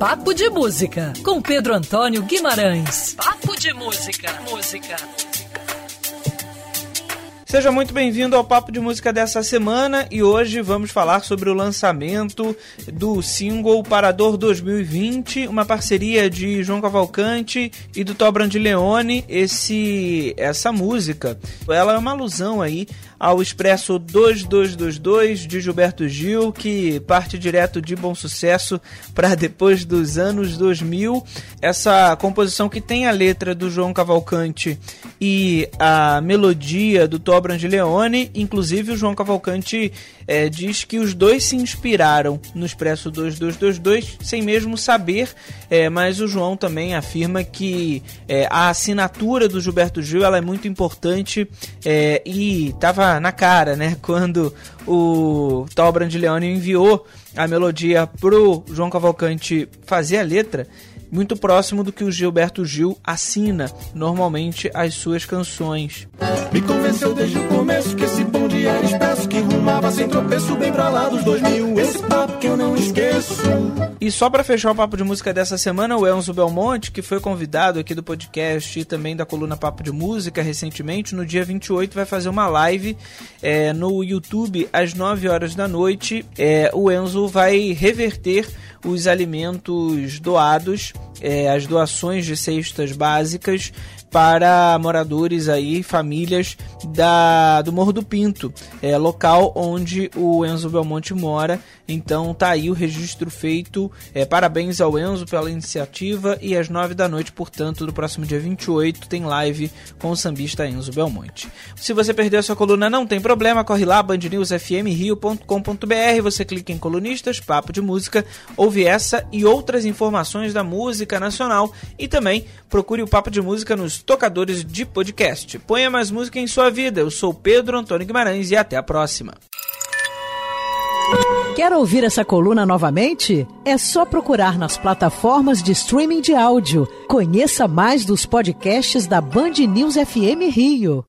Papo de Música, com Pedro Antônio Guimarães. Papo de Música. Música. Seja muito bem-vindo ao Papo de Música dessa semana e hoje vamos falar sobre o lançamento do single Parador 2020, uma parceria de João Cavalcante e do Tó Leone. Esse essa música, ela é uma alusão aí ao Expresso 2222 de Gilberto Gil, que parte direto de bom sucesso para depois dos anos 2000. Essa composição que tem a letra do João Cavalcante e a melodia do Tó Leone, inclusive o João Cavalcante é, diz que os dois se inspiraram no Expresso 2222 sem mesmo saber, é, mas o João também afirma que é, a assinatura do Gilberto Gil ela é muito importante é, e estava na cara, né? Quando o Tal Brandilione enviou a melodia pro João Cavalcante fazer a letra, muito próximo do que o Gilberto Gil assina normalmente as suas canções. Me convenceu desde o começo que esse bonde era que rumava sem tropeço bem pra lá dos dois mil. Esse papo que eu não esqueço. E só para fechar o papo de música dessa semana, o Enzo Belmonte, que foi convidado aqui do podcast e também da coluna Papo de Música recentemente, no dia 28 vai fazer uma live é, no YouTube às 9 horas da noite. É, o Enzo vai reverter os alimentos doados, é, as doações de cestas básicas para moradores aí, famílias da, do Morro do Pinto, é, local onde o Enzo Belmonte mora. Então tá aí o registro feito. É, parabéns ao Enzo pela iniciativa e às nove da noite, portanto, do próximo dia 28, tem live com o sambista Enzo Belmonte. Se você perdeu essa coluna, não tem problema, corre lá, bandnewsfmrio.com.br, você clica em colunistas, papo de música, ouve essa e outras informações da música nacional e também procure o Papo de Música nos tocadores de podcast. Ponha mais música em sua vida. Eu sou Pedro Antônio Guimarães e até a próxima. Quer ouvir essa coluna novamente? É só procurar nas plataformas de streaming de áudio. Conheça mais dos podcasts da Band News FM Rio.